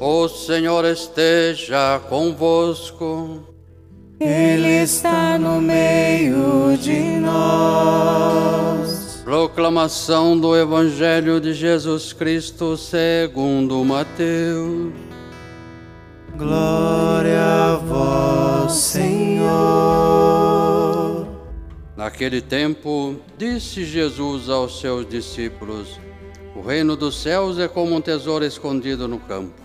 O Senhor esteja convosco. Ele está no meio de nós. Proclamação do Evangelho de Jesus Cristo segundo Mateus. Glória a vós, Senhor. Naquele tempo, disse Jesus aos seus discípulos: O reino dos céus é como um tesouro escondido no campo.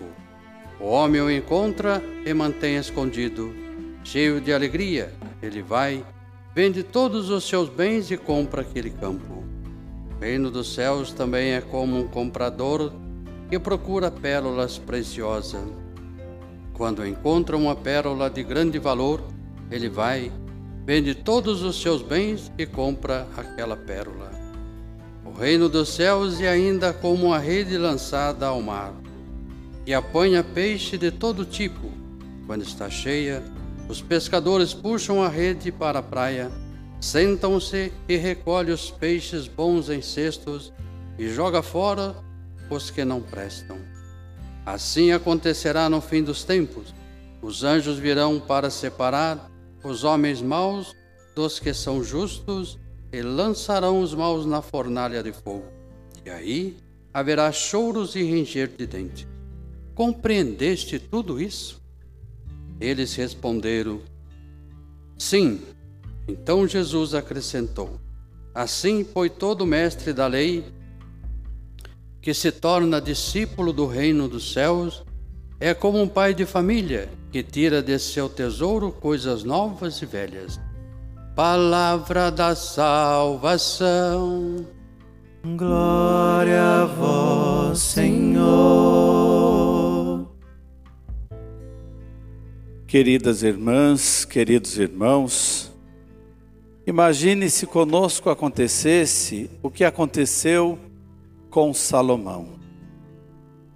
O homem o encontra e mantém escondido. Cheio de alegria, ele vai, vende todos os seus bens e compra aquele campo. O reino dos céus também é como um comprador que procura pérolas preciosas. Quando encontra uma pérola de grande valor, ele vai, vende todos os seus bens e compra aquela pérola. O reino dos céus é ainda como uma rede lançada ao mar e apanha peixe de todo tipo. Quando está cheia, os pescadores puxam a rede para a praia, sentam-se e recolhem os peixes bons em cestos e joga fora os que não prestam. Assim acontecerá no fim dos tempos. Os anjos virão para separar os homens maus dos que são justos e lançarão os maus na fornalha de fogo. E aí haverá choros e ranger de dentes. Compreendeste tudo isso? Eles responderam: Sim. Então Jesus acrescentou: Assim, pois, todo mestre da lei que se torna discípulo do reino dos céus é como um pai de família que tira de seu tesouro coisas novas e velhas. Palavra da salvação. Glória a vós, Senhor. Queridas irmãs, queridos irmãos, imagine se conosco acontecesse o que aconteceu com Salomão.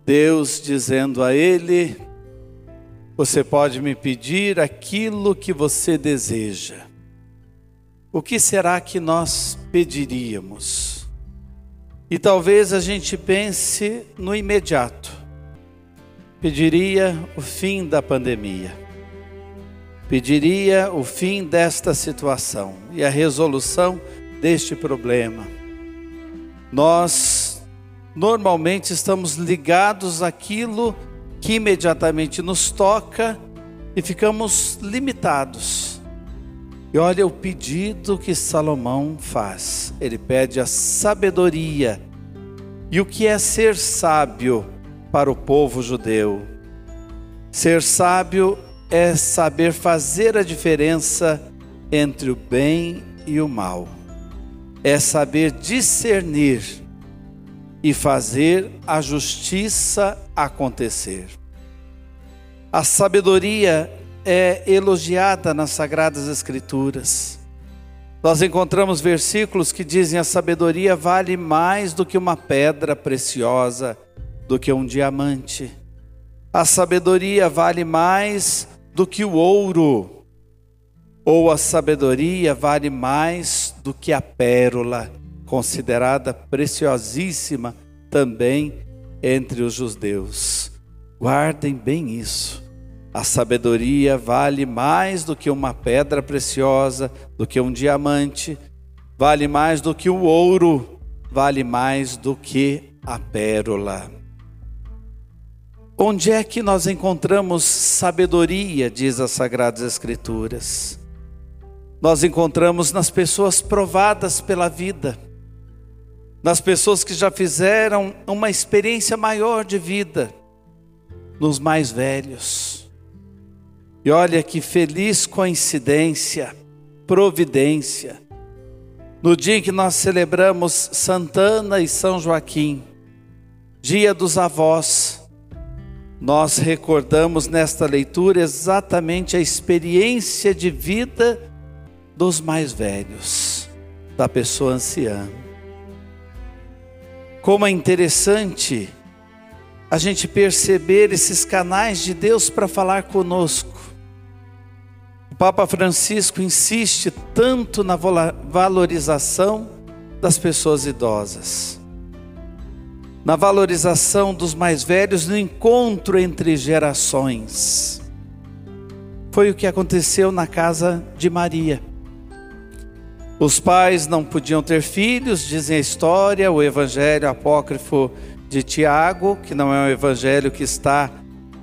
Deus dizendo a ele: Você pode me pedir aquilo que você deseja. O que será que nós pediríamos? E talvez a gente pense no imediato. Pediria o fim da pandemia. Pediria o fim desta situação e a resolução deste problema. Nós normalmente estamos ligados àquilo que imediatamente nos toca e ficamos limitados. E olha o pedido que Salomão faz. Ele pede a sabedoria. E o que é ser sábio para o povo judeu? Ser sábio é saber fazer a diferença entre o bem e o mal. É saber discernir e fazer a justiça acontecer. A sabedoria é elogiada nas Sagradas Escrituras. Nós encontramos versículos que dizem: a sabedoria vale mais do que uma pedra preciosa, do que um diamante. A sabedoria vale mais do que o ouro, ou a sabedoria vale mais do que a pérola, considerada preciosíssima também entre os judeus. Guardem bem isso. A sabedoria vale mais do que uma pedra preciosa, do que um diamante, vale mais do que o ouro, vale mais do que a pérola. Onde é que nós encontramos sabedoria, diz as Sagradas Escrituras? Nós encontramos nas pessoas provadas pela vida, nas pessoas que já fizeram uma experiência maior de vida, nos mais velhos e olha que feliz coincidência, providência. No dia em que nós celebramos Santana e São Joaquim, dia dos avós, nós recordamos nesta leitura exatamente a experiência de vida dos mais velhos, da pessoa anciã. Como é interessante a gente perceber esses canais de Deus para falar conosco. O Papa Francisco insiste tanto na valorização das pessoas idosas. Na valorização dos mais velhos, no encontro entre gerações. Foi o que aconteceu na casa de Maria. Os pais não podiam ter filhos, dizem a história, o evangelho apócrifo de Tiago, que não é um evangelho que está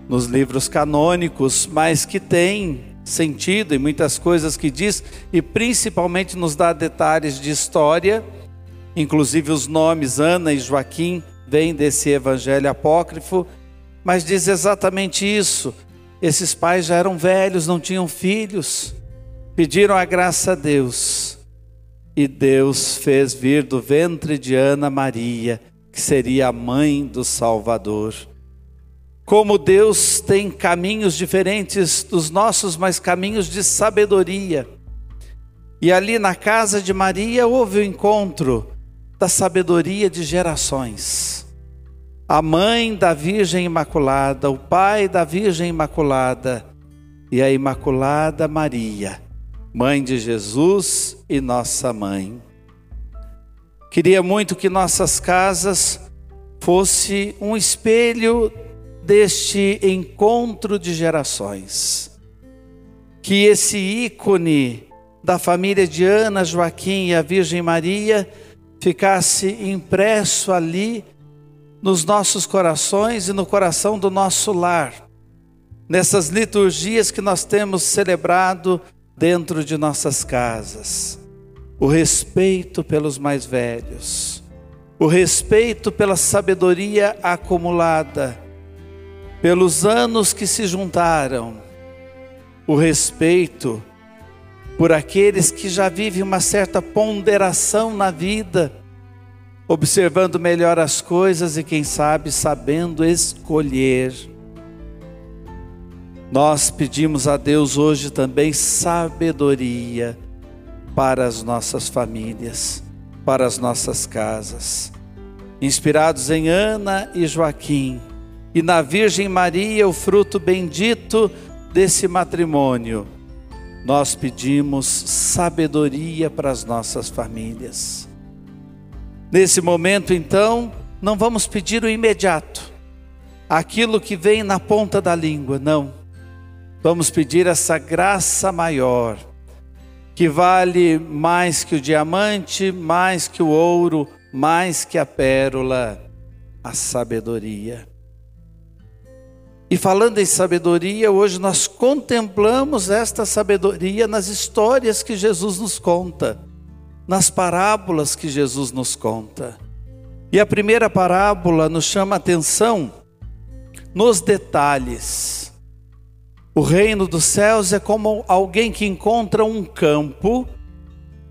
nos livros canônicos, mas que tem sentido em muitas coisas que diz e principalmente nos dá detalhes de história, inclusive os nomes Ana e Joaquim vêm desse evangelho apócrifo, mas diz exatamente isso. Esses pais já eram velhos, não tinham filhos, pediram a graça a Deus. E Deus fez vir do ventre de Ana Maria, que seria a mãe do Salvador. Como Deus tem caminhos diferentes dos nossos, mas caminhos de sabedoria. E ali na casa de Maria houve o encontro da sabedoria de gerações. A mãe da Virgem Imaculada, o pai da Virgem Imaculada e a Imaculada Maria, mãe de Jesus e nossa mãe. Queria muito que nossas casas fosse um espelho deste encontro de gerações. Que esse ícone da família de Ana, Joaquim e a Virgem Maria ficasse impresso ali nos nossos corações e no coração do nosso lar, nessas liturgias que nós temos celebrado dentro de nossas casas. O respeito pelos mais velhos, o respeito pela sabedoria acumulada, pelos anos que se juntaram, o respeito por aqueles que já vivem uma certa ponderação na vida, observando melhor as coisas e, quem sabe, sabendo escolher. Nós pedimos a Deus hoje também sabedoria para as nossas famílias, para as nossas casas. Inspirados em Ana e Joaquim, e na Virgem Maria, o fruto bendito desse matrimônio, nós pedimos sabedoria para as nossas famílias. Nesse momento, então, não vamos pedir o imediato, aquilo que vem na ponta da língua, não. Vamos pedir essa graça maior, que vale mais que o diamante, mais que o ouro, mais que a pérola, a sabedoria. E falando em sabedoria, hoje nós contemplamos esta sabedoria nas histórias que Jesus nos conta, nas parábolas que Jesus nos conta. E a primeira parábola nos chama a atenção nos detalhes. O reino dos céus é como alguém que encontra um campo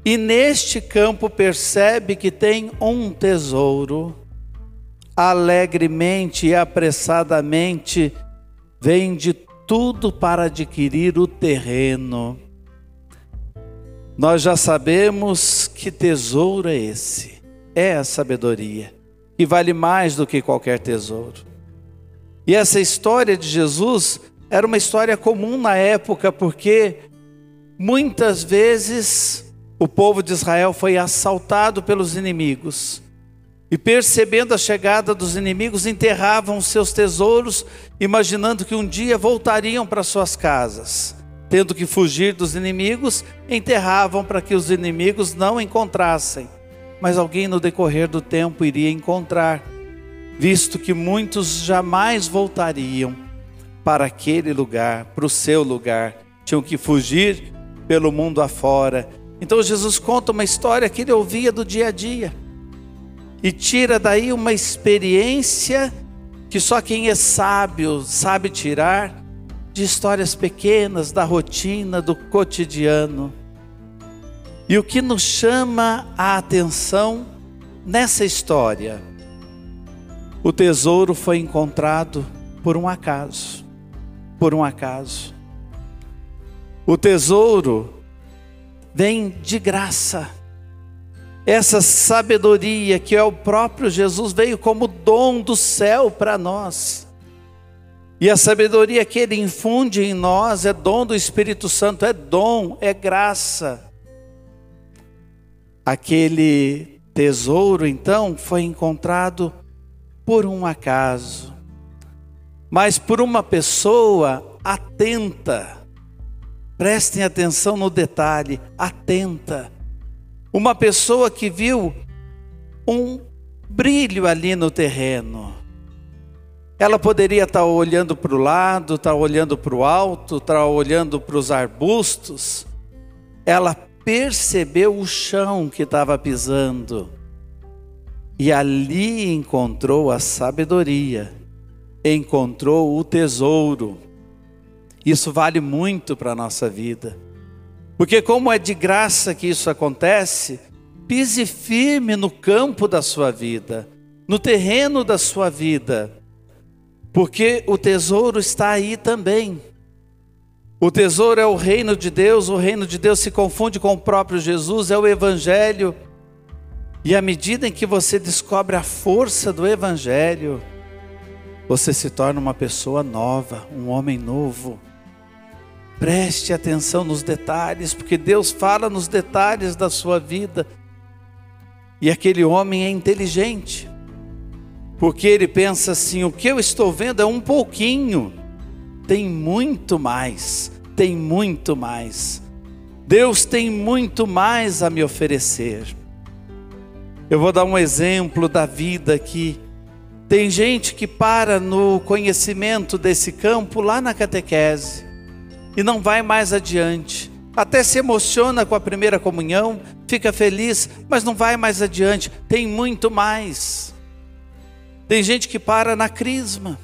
e neste campo percebe que tem um tesouro. Alegremente e apressadamente vende tudo para adquirir o terreno. Nós já sabemos que tesouro é esse. É a sabedoria, que vale mais do que qualquer tesouro. E essa história de Jesus era uma história comum na época, porque muitas vezes o povo de Israel foi assaltado pelos inimigos. E percebendo a chegada dos inimigos, enterravam seus tesouros, imaginando que um dia voltariam para suas casas. Tendo que fugir dos inimigos, enterravam para que os inimigos não encontrassem. Mas alguém no decorrer do tempo iria encontrar, visto que muitos jamais voltariam para aquele lugar, para o seu lugar. Tinham que fugir pelo mundo afora. Então Jesus conta uma história que ele ouvia do dia a dia e tira daí uma experiência que só quem é sábio sabe tirar de histórias pequenas, da rotina, do cotidiano. E o que nos chama a atenção nessa história? O tesouro foi encontrado por um acaso. Por um acaso. O tesouro vem de graça essa sabedoria que é o próprio Jesus veio como dom do céu para nós. E a sabedoria que ele infunde em nós é dom do Espírito Santo, é dom, é graça. Aquele tesouro então foi encontrado por um acaso, mas por uma pessoa atenta. Prestem atenção no detalhe, atenta. Uma pessoa que viu um brilho ali no terreno. Ela poderia estar olhando para o lado, estar olhando para o alto, estar olhando para os arbustos. Ela percebeu o chão que estava pisando e ali encontrou a sabedoria, encontrou o tesouro. Isso vale muito para a nossa vida, porque, como é de graça que isso acontece, pise firme no campo da sua vida, no terreno da sua vida, porque o tesouro está aí também. O tesouro é o reino de Deus, o reino de Deus se confunde com o próprio Jesus, é o Evangelho. E à medida em que você descobre a força do Evangelho, você se torna uma pessoa nova, um homem novo. Preste atenção nos detalhes, porque Deus fala nos detalhes da sua vida. E aquele homem é inteligente, porque ele pensa assim: o que eu estou vendo é um pouquinho tem muito mais, tem muito mais. Deus tem muito mais a me oferecer. Eu vou dar um exemplo da vida aqui. Tem gente que para no conhecimento desse campo lá na catequese e não vai mais adiante. Até se emociona com a primeira comunhão, fica feliz, mas não vai mais adiante. Tem muito mais. Tem gente que para na crisma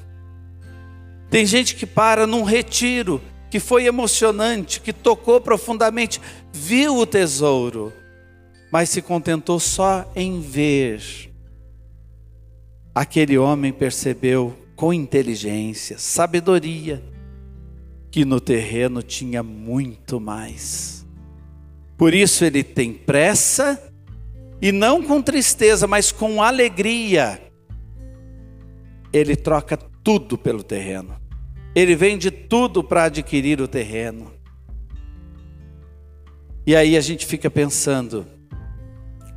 tem gente que para num retiro que foi emocionante, que tocou profundamente, viu o tesouro, mas se contentou só em ver. Aquele homem percebeu com inteligência, sabedoria, que no terreno tinha muito mais. Por isso ele tem pressa e não com tristeza, mas com alegria. Ele troca tudo pelo terreno. Ele vende tudo para adquirir o terreno. E aí a gente fica pensando,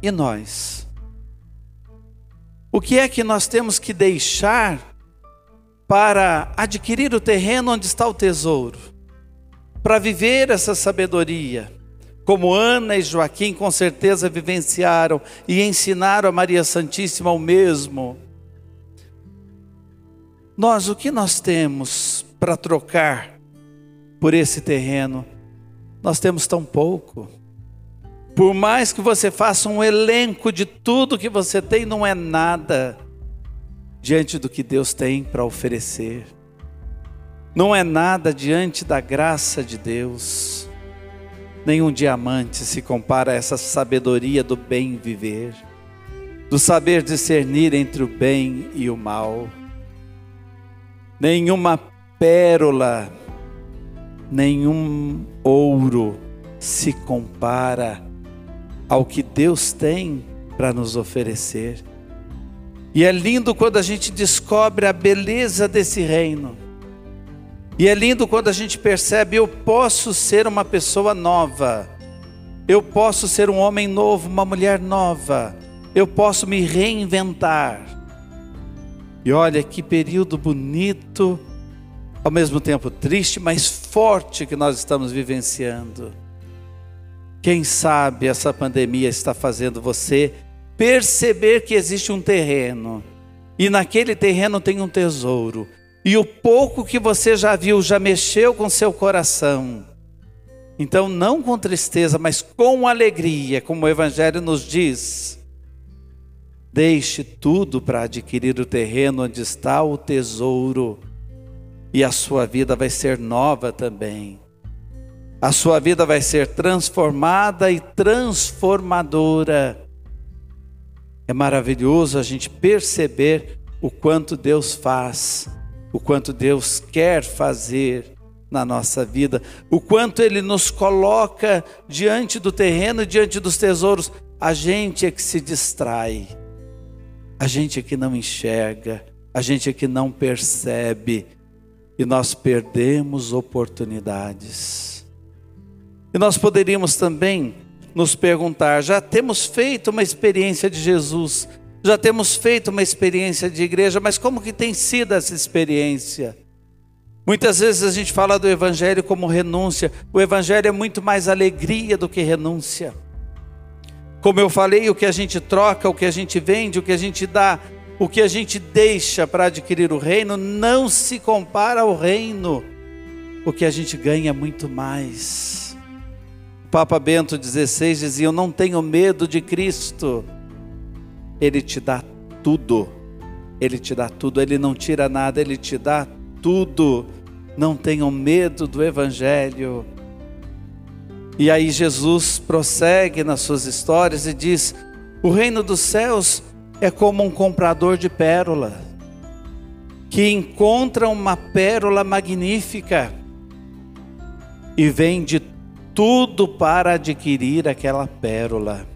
e nós? O que é que nós temos que deixar para adquirir o terreno onde está o tesouro? Para viver essa sabedoria, como Ana e Joaquim com certeza vivenciaram e ensinaram a Maria Santíssima o mesmo. Nós, o que nós temos para trocar por esse terreno? Nós temos tão pouco. Por mais que você faça um elenco de tudo que você tem, não é nada diante do que Deus tem para oferecer. Não é nada diante da graça de Deus. Nenhum diamante se compara a essa sabedoria do bem viver, do saber discernir entre o bem e o mal nenhuma pérola, nenhum ouro se compara ao que Deus tem para nos oferecer. E é lindo quando a gente descobre a beleza desse reino. E é lindo quando a gente percebe: eu posso ser uma pessoa nova, eu posso ser um homem novo, uma mulher nova, eu posso me reinventar. E olha que período bonito, ao mesmo tempo triste, mas forte que nós estamos vivenciando. Quem sabe essa pandemia está fazendo você perceber que existe um terreno, e naquele terreno tem um tesouro, e o pouco que você já viu já mexeu com seu coração. Então, não com tristeza, mas com alegria, como o Evangelho nos diz, Deixe tudo para adquirir o terreno onde está o tesouro, e a sua vida vai ser nova também. A sua vida vai ser transformada e transformadora. É maravilhoso a gente perceber o quanto Deus faz, o quanto Deus quer fazer na nossa vida, o quanto Ele nos coloca diante do terreno, diante dos tesouros. A gente é que se distrai. A gente aqui não enxerga, a gente aqui não percebe e nós perdemos oportunidades. E nós poderíamos também nos perguntar: já temos feito uma experiência de Jesus, já temos feito uma experiência de igreja, mas como que tem sido essa experiência? Muitas vezes a gente fala do evangelho como renúncia. O evangelho é muito mais alegria do que renúncia. Como eu falei, o que a gente troca, o que a gente vende, o que a gente dá, o que a gente deixa para adquirir o reino, não se compara ao reino. O que a gente ganha muito mais. Papa Bento XVI dizia: Eu não tenho medo de Cristo. Ele te dá tudo. Ele te dá tudo. Ele não tira nada, ele te dá tudo. Não tenham medo do Evangelho. E aí Jesus prossegue nas suas histórias e diz: O reino dos céus é como um comprador de pérola, que encontra uma pérola magnífica e vende tudo para adquirir aquela pérola.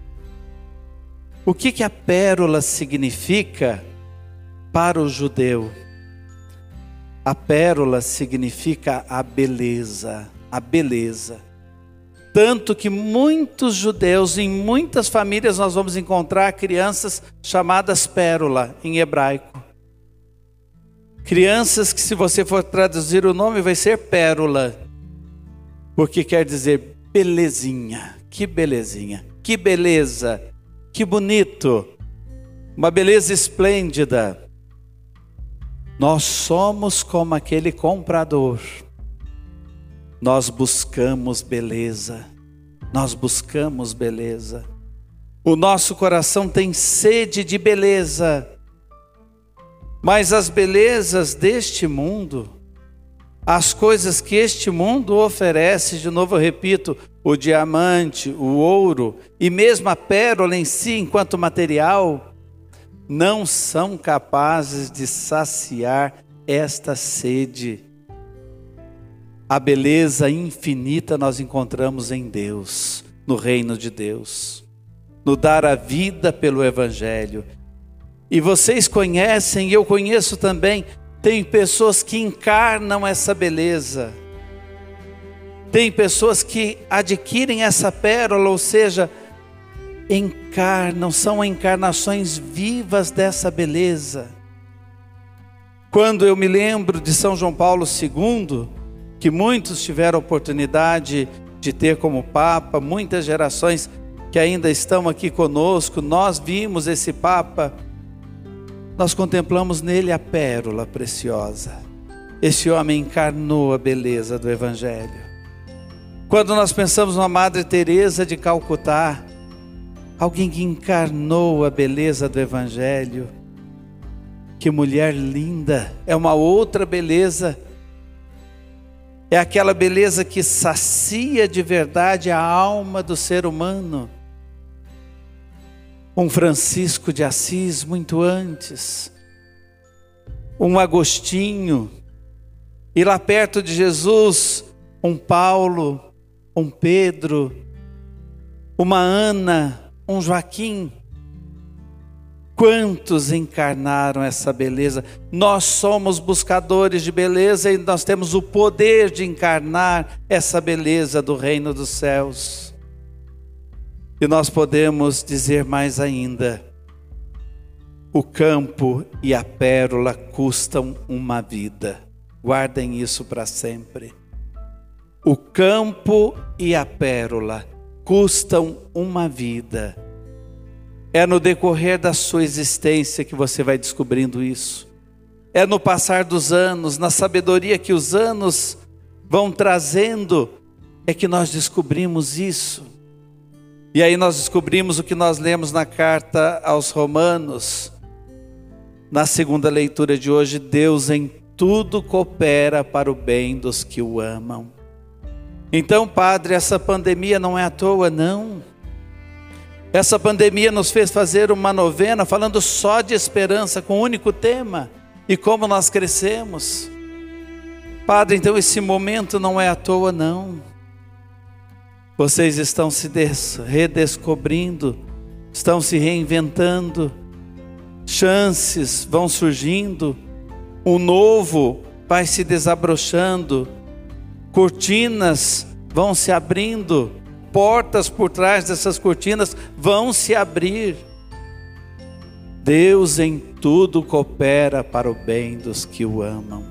O que, que a pérola significa para o judeu? A pérola significa a beleza, a beleza. Tanto que muitos judeus, em muitas famílias, nós vamos encontrar crianças chamadas pérola em hebraico. Crianças que, se você for traduzir o nome, vai ser pérola, porque quer dizer belezinha. Que belezinha, que beleza, que bonito, uma beleza esplêndida. Nós somos como aquele comprador nós buscamos beleza, nós buscamos beleza. O nosso coração tem sede de beleza, mas as belezas deste mundo, as coisas que este mundo oferece, de novo eu repito, o diamante, o ouro e mesmo a pérola em si, enquanto material, não são capazes de saciar esta sede a beleza infinita nós encontramos em Deus, no reino de Deus, no dar a vida pelo Evangelho. E vocês conhecem, e eu conheço também, tem pessoas que encarnam essa beleza. Tem pessoas que adquirem essa pérola, ou seja, encarnam, são encarnações vivas dessa beleza. Quando eu me lembro de São João Paulo II, que muitos tiveram oportunidade de ter como Papa, muitas gerações que ainda estão aqui conosco, nós vimos esse Papa, nós contemplamos nele a pérola preciosa. Esse homem encarnou a beleza do Evangelho. Quando nós pensamos na Madre Teresa de Calcutá, alguém que encarnou a beleza do Evangelho, que mulher linda, é uma outra beleza é aquela beleza que sacia de verdade a alma do ser humano. Um Francisco de Assis muito antes, um Agostinho, e lá perto de Jesus, um Paulo, um Pedro, uma Ana, um Joaquim. Quantos encarnaram essa beleza? Nós somos buscadores de beleza e nós temos o poder de encarnar essa beleza do reino dos céus. E nós podemos dizer mais ainda: o campo e a pérola custam uma vida. Guardem isso para sempre. O campo e a pérola custam uma vida. É no decorrer da sua existência que você vai descobrindo isso. É no passar dos anos, na sabedoria que os anos vão trazendo, é que nós descobrimos isso. E aí nós descobrimos o que nós lemos na carta aos Romanos, na segunda leitura de hoje: Deus em tudo coopera para o bem dos que o amam. Então, Padre, essa pandemia não é à toa, não. Essa pandemia nos fez fazer uma novena falando só de esperança, com um único tema, e como nós crescemos. Padre, então esse momento não é à toa, não. Vocês estão se redescobrindo, estão se reinventando, chances vão surgindo, o novo vai se desabrochando, cortinas vão se abrindo portas por trás dessas cortinas vão se abrir. Deus em tudo coopera para o bem dos que o amam.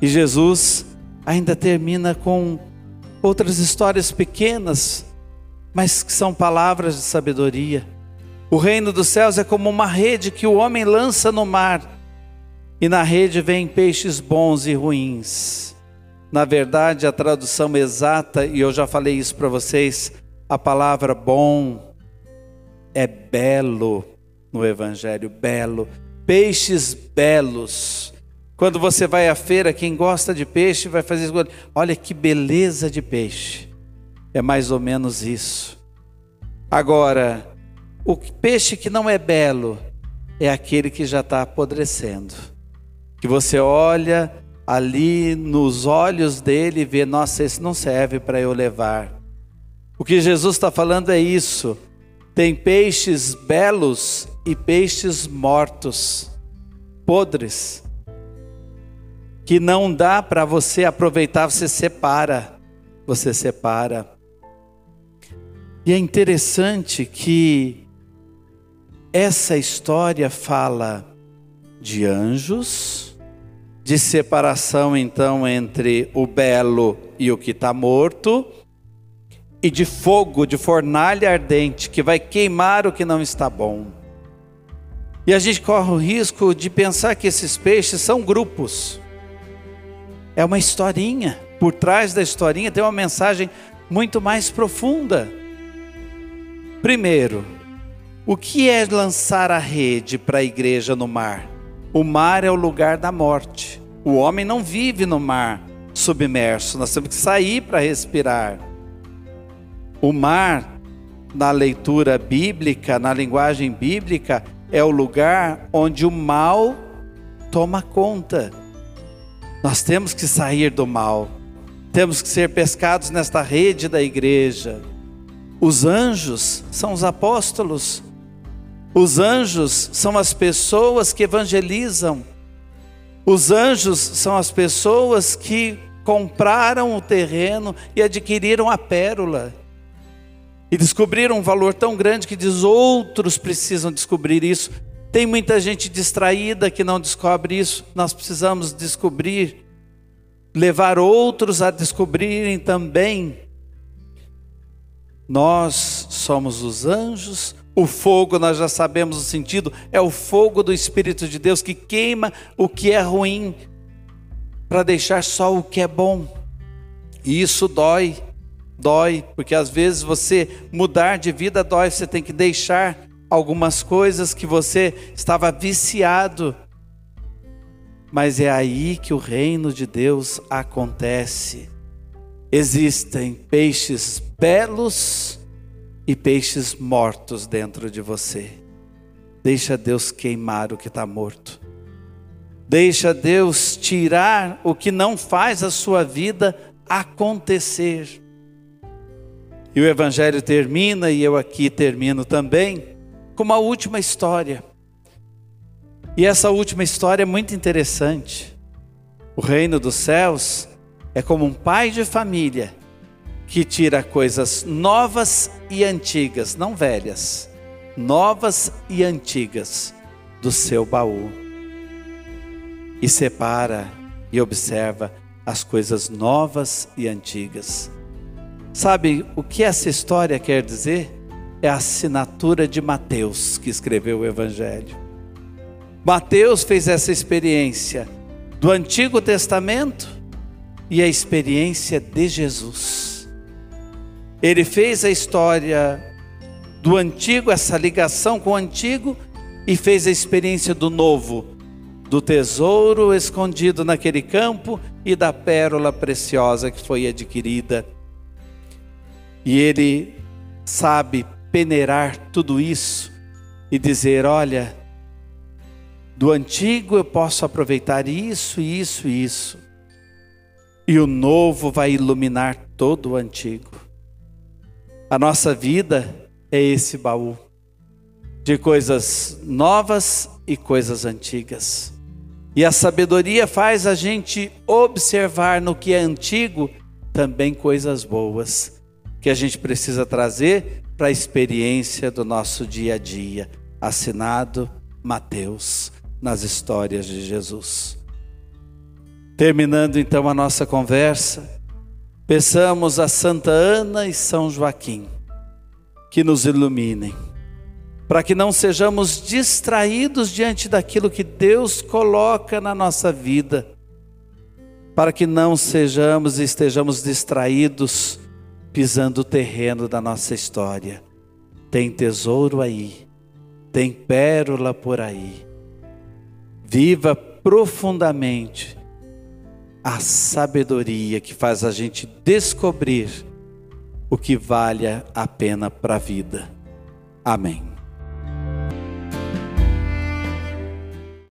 E Jesus ainda termina com outras histórias pequenas, mas que são palavras de sabedoria. O reino dos céus é como uma rede que o homem lança no mar, e na rede vêm peixes bons e ruins. Na verdade, a tradução exata, e eu já falei isso para vocês, a palavra bom é belo no Evangelho, belo. Peixes belos. Quando você vai à feira, quem gosta de peixe vai fazer isso. Olha que beleza de peixe. É mais ou menos isso. Agora, o peixe que não é belo é aquele que já está apodrecendo. Que você olha ali nos olhos dele e vê: nossa, esse não serve para eu levar. O que Jesus está falando é isso. Tem peixes belos e peixes mortos, podres, que não dá para você aproveitar, você separa, você separa. E é interessante que essa história fala de anjos, de separação então entre o belo e o que está morto, e de fogo, de fornalha ardente, que vai queimar o que não está bom. E a gente corre o risco de pensar que esses peixes são grupos. É uma historinha. Por trás da historinha tem uma mensagem muito mais profunda. Primeiro, o que é lançar a rede para a igreja no mar? O mar é o lugar da morte. O homem não vive no mar submerso, nós temos que sair para respirar. O mar, na leitura bíblica, na linguagem bíblica, é o lugar onde o mal toma conta. Nós temos que sair do mal, temos que ser pescados nesta rede da igreja. Os anjos são os apóstolos, os anjos são as pessoas que evangelizam, os anjos são as pessoas que compraram o terreno e adquiriram a pérola. E descobriram um valor tão grande que diz outros precisam descobrir isso. Tem muita gente distraída que não descobre isso. Nós precisamos descobrir, levar outros a descobrirem também. Nós somos os anjos, o fogo, nós já sabemos o sentido, é o fogo do Espírito de Deus que queima o que é ruim para deixar só o que é bom. E isso dói dói, porque às vezes você mudar de vida dói, você tem que deixar algumas coisas que você estava viciado. Mas é aí que o reino de Deus acontece. Existem peixes belos e peixes mortos dentro de você. Deixa Deus queimar o que está morto. Deixa Deus tirar o que não faz a sua vida acontecer. E o Evangelho termina, e eu aqui termino também, com uma última história. E essa última história é muito interessante. O reino dos céus é como um pai de família que tira coisas novas e antigas, não velhas, novas e antigas do seu baú e separa e observa as coisas novas e antigas. Sabe o que essa história quer dizer? É a assinatura de Mateus que escreveu o Evangelho. Mateus fez essa experiência do Antigo Testamento e a experiência de Jesus. Ele fez a história do Antigo, essa ligação com o Antigo, e fez a experiência do Novo, do tesouro escondido naquele campo e da pérola preciosa que foi adquirida e ele sabe peneirar tudo isso e dizer: olha, do antigo eu posso aproveitar isso, isso e isso, e o novo vai iluminar todo o antigo. A nossa vida é esse baú de coisas novas e coisas antigas. E a sabedoria faz a gente observar no que é antigo também coisas boas que a gente precisa trazer para a experiência do nosso dia a dia. assinado Mateus nas histórias de Jesus. Terminando então a nossa conversa, peçamos a Santa Ana e São Joaquim que nos iluminem, para que não sejamos distraídos diante daquilo que Deus coloca na nossa vida, para que não sejamos e estejamos distraídos pisando o terreno da nossa história. Tem tesouro aí, tem pérola por aí. Viva profundamente a sabedoria que faz a gente descobrir o que vale a pena para a vida. Amém.